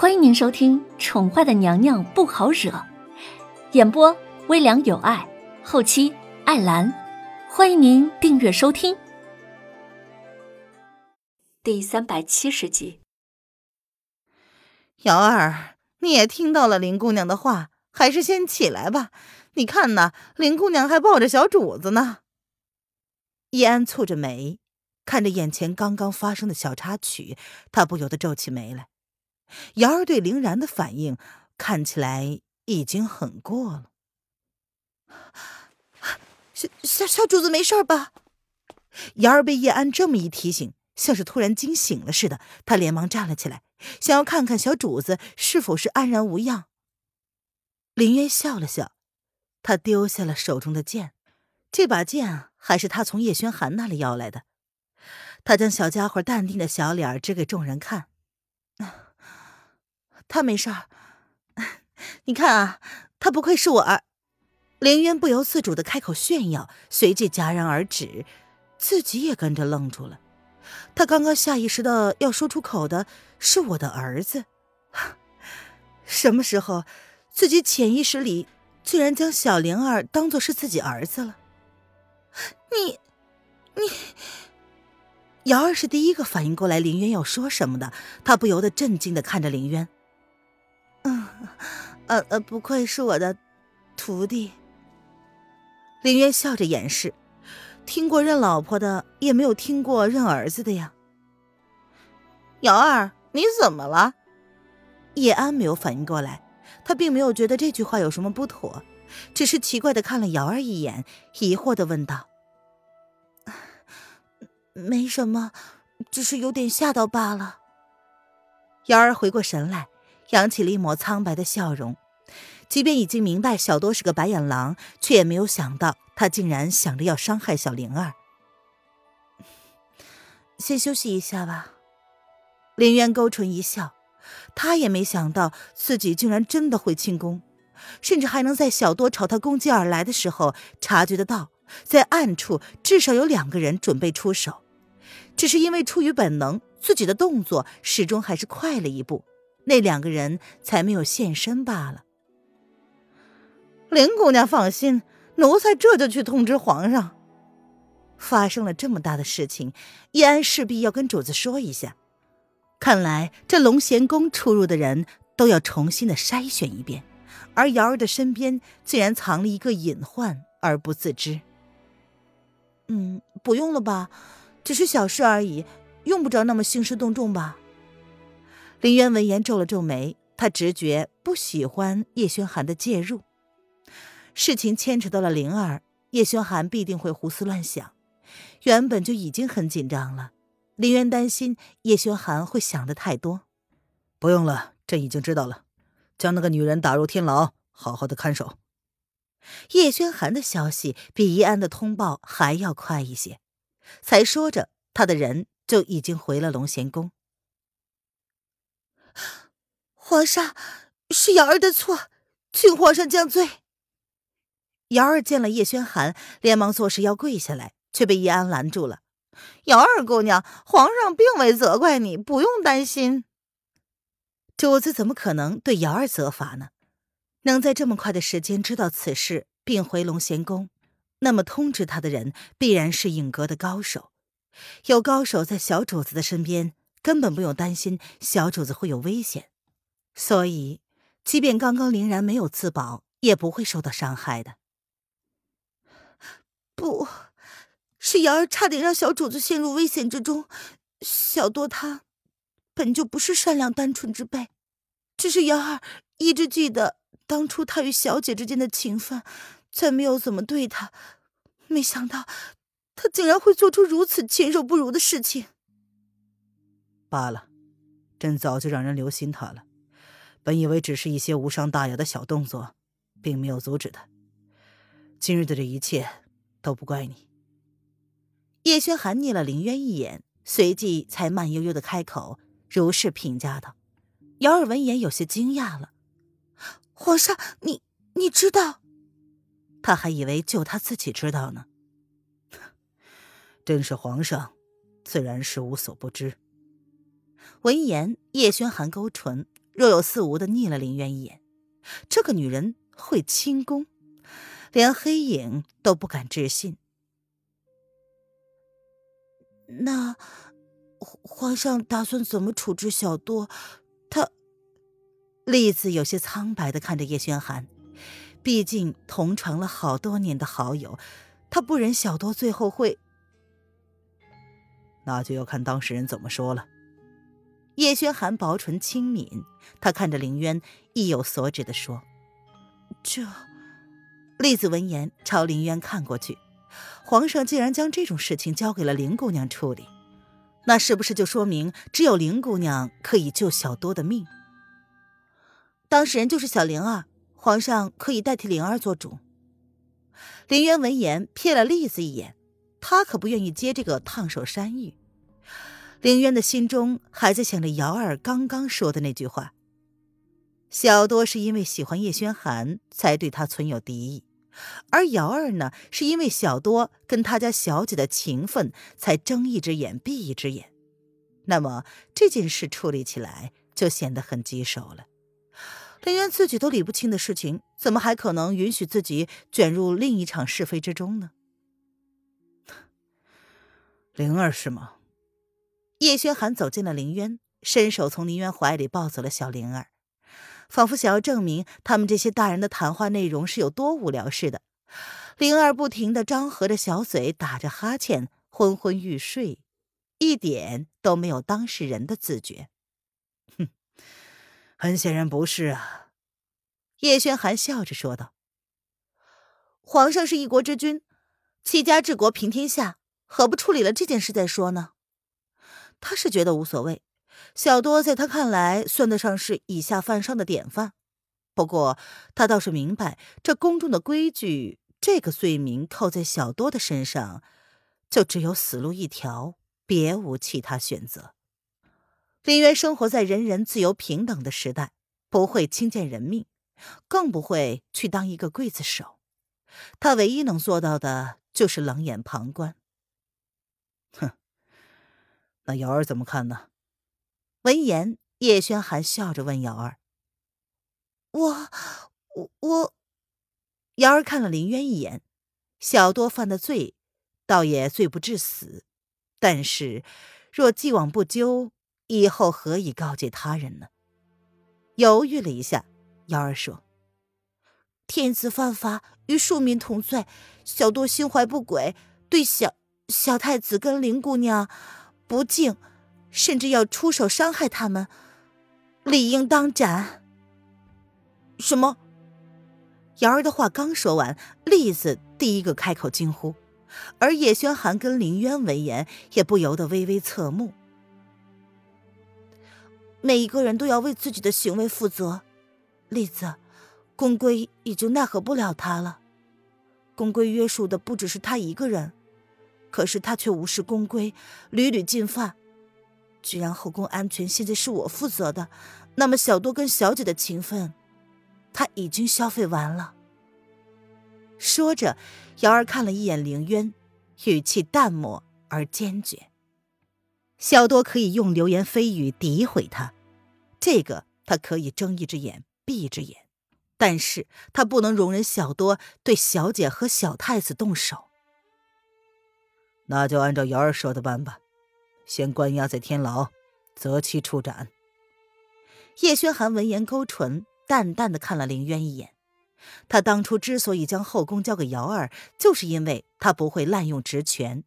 欢迎您收听《宠坏的娘娘不好惹》，演播微凉有爱，后期艾兰。欢迎您订阅收听。第三百七十集，瑶儿，你也听到了林姑娘的话，还是先起来吧。你看呐，林姑娘还抱着小主子呢。易安蹙着眉，看着眼前刚刚发生的小插曲，他不由得皱起眉来。瑶儿对凌然的反应看起来已经很过了。小小小主子没事吧？瑶儿被叶安这么一提醒，像是突然惊醒了似的，她连忙站了起来，想要看看小主子是否是安然无恙。林渊笑了笑，他丢下了手中的剑，这把剑还是他从叶轩寒那里要来的。他将小家伙淡定的小脸指给众人看。他没事儿，你看啊，他不愧是我儿。凌渊不由自主的开口炫耀，随即戛然而止，自己也跟着愣住了。他刚刚下意识的要说出口的是我的儿子，什么时候自己潜意识里居然将小灵儿当做是自己儿子了？你，你，瑶儿是第一个反应过来林渊要说什么的，他不由得震惊的看着林渊。呃呃，不愧是我的徒弟。林渊笑着掩饰，听过认老婆的，也没有听过认儿子的呀。瑶儿，你怎么了？叶安没有反应过来，他并没有觉得这句话有什么不妥，只是奇怪的看了瑶儿一眼，疑惑的问道：“没什么，只是有点吓到罢了。”瑶儿回过神来。扬起了一抹苍白的笑容，即便已经明白小多是个白眼狼，却也没有想到他竟然想着要伤害小灵儿。先休息一下吧。林渊勾唇一笑，他也没想到自己竟然真的会轻功，甚至还能在小多朝他攻击而来的时候察觉得到，在暗处至少有两个人准备出手，只是因为出于本能，自己的动作始终还是快了一步。那两个人才没有现身罢了。林姑娘放心，奴才这就去通知皇上。发生了这么大的事情，叶安势必要跟主子说一下。看来这龙贤宫出入的人都要重新的筛选一遍，而瑶儿的身边竟然藏了一个隐患而不自知。嗯，不用了吧，只是小事而已，用不着那么兴师动众吧。林渊闻言皱了皱眉，他直觉不喜欢叶轩寒的介入。事情牵扯到了灵儿，叶轩寒必定会胡思乱想。原本就已经很紧张了，林渊担心叶轩寒会想的太多。不用了，朕已经知道了，将那个女人打入天牢，好好的看守。叶轩寒的消息比宜安的通报还要快一些，才说着，他的人就已经回了龙贤宫。皇上，是瑶儿的错，请皇上降罪。瑶儿见了叶轩寒，连忙作势要跪下来，却被叶安拦住了。瑶儿姑娘，皇上并未责怪你，不用担心。主子怎么可能对瑶儿责罚呢？能在这么快的时间知道此事，并回龙贤宫，那么通知他的人必然是影阁的高手。有高手在小主子的身边。根本不用担心小主子会有危险，所以，即便刚刚凌然没有自保，也不会受到伤害的。不是瑶儿差点让小主子陷入危险之中，小多他本就不是善良单纯之辈，只是瑶儿一直记得当初他与小姐之间的情分，才没有怎么对他。没想到他竟然会做出如此禽兽不如的事情。罢了，朕早就让人留心他了。本以为只是一些无伤大雅的小动作，并没有阻止他。今日的这一切都不怪你。叶轩寒睨了林渊一眼，随即才慢悠悠的开口，如是评价道：“姚儿闻言有些惊讶了，皇上，你你知道？他还以为就他自己知道呢。朕是皇上，自然是无所不知。”闻言，叶轩寒勾唇，若有似无的睨了林渊一眼。这个女人会轻功，连黑影都不敢置信。那皇皇上打算怎么处置小多？他，栗子有些苍白的看着叶轩寒，毕竟同床了好多年的好友，他不忍小多最后会。那就要看当事人怎么说了。叶轩寒薄唇轻抿，他看着林渊，意有所指的说：“这。”栗子闻言朝林渊看过去。皇上竟然将这种事情交给了林姑娘处理，那是不是就说明只有林姑娘可以救小多的命？当事人就是小灵儿，皇上可以代替灵儿做主。林渊闻言瞥了栗子一眼，他可不愿意接这个烫手山芋。林渊的心中还在想着瑶儿刚刚说的那句话：小多是因为喜欢叶轩寒才对他存有敌意。而瑶儿呢，是因为小多跟他家小姐的情分，才睁一只眼闭一只眼。那么这件事处理起来就显得很棘手了。林渊自己都理不清的事情，怎么还可能允许自己卷入另一场是非之中呢？灵儿是吗？叶轩寒走进了林渊，伸手从林渊怀里抱走了小灵儿。仿佛想要证明他们这些大人的谈话内容是有多无聊似的，灵儿不停的张合着小嘴，打着哈欠，昏昏欲睡，一点都没有当事人的自觉。哼，很显然不是啊。叶轩寒笑着说道：“皇上是一国之君，齐家治国平天下，何不处理了这件事再说呢？”他是觉得无所谓。小多在他看来算得上是以下犯上的典范，不过他倒是明白，这宫中的规矩，这个罪名扣在小多的身上，就只有死路一条，别无其他选择。林渊生活在人人自由平等的时代，不会轻贱人命，更不会去当一个刽子手。他唯一能做到的就是冷眼旁观。哼，那瑶儿怎么看呢？闻言，叶轩寒笑着问瑶儿：“我，我，我。”瑶儿看了林渊一眼，小多犯的罪，倒也罪不至死，但是若既往不咎，以后何以告诫他人呢？犹豫了一下，瑶儿说：“天子犯法，与庶民同罪，小多心怀不轨，对小小太子跟林姑娘不敬。”甚至要出手伤害他们，理应当斩。什么？瑶儿的话刚说完，栗子第一个开口惊呼，而叶轩寒跟林渊闻言也不由得微微侧目。每一个人都要为自己的行为负责，栗子，宫规已经奈何不了他了。宫规约束的不只是他一个人，可是他却无视宫规，屡屡进犯。既然后宫安全现在是我负责的，那么小多跟小姐的情分，他已经消费完了。说着，瑶儿看了一眼凌渊，语气淡漠而坚决。小多可以用流言蜚语诋毁他，这个他可以睁一只眼闭一只眼，但是他不能容忍小多对小姐和小太子动手。那就按照瑶儿说的办吧。先关押在天牢，择期处斩。叶轩寒闻言勾唇，淡淡的看了凌渊一眼。他当初之所以将后宫交给瑶儿，就是因为他不会滥用职权，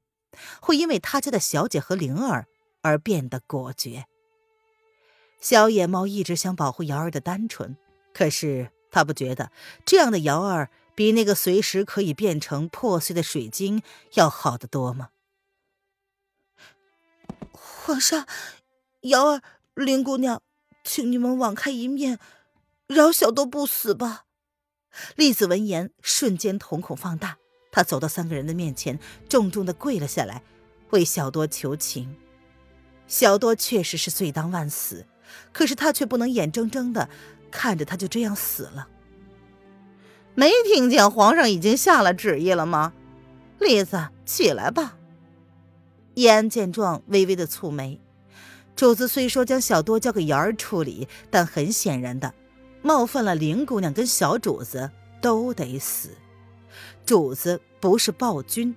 会因为他家的小姐和灵儿而变得果决。小野猫一直想保护瑶儿的单纯，可是他不觉得这样的瑶儿比那个随时可以变成破碎的水晶要好得多吗？皇上，瑶儿、林姑娘，请你们网开一面，饶小多不死吧。栗子闻言，瞬间瞳孔放大，她走到三个人的面前，重重的跪了下来，为小多求情。小多确实是罪当万死，可是他却不能眼睁睁的看着他就这样死了。没听见皇上已经下了旨意了吗？栗子，起来吧。叶安见状，微微的蹙眉。主子虽说将小多交给瑶儿处理，但很显然的，冒犯了林姑娘跟小主子都得死。主子不是暴君，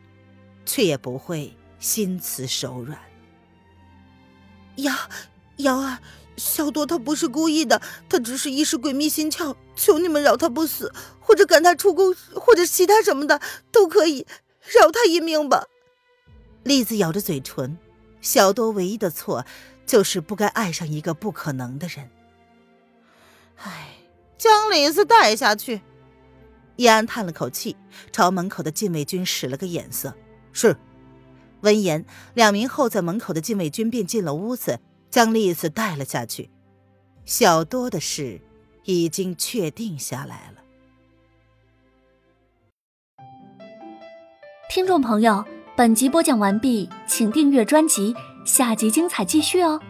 却也不会心慈手软。瑶，瑶儿，小多他不是故意的，他只是一时鬼迷心窍，求你们饶他不死，或者赶他出宫，或者其他什么的都可以，饶他一命吧。栗子咬着嘴唇，小多唯一的错就是不该爱上一个不可能的人。唉，将李子带下去。叶安叹了口气，朝门口的禁卫军使了个眼色：“是。”闻言，两名候在门口的禁卫军便进了屋子，将栗子带了下去。小多的事已经确定下来了。听众朋友，本集播讲完毕，请订阅专辑，下集精彩继续哦。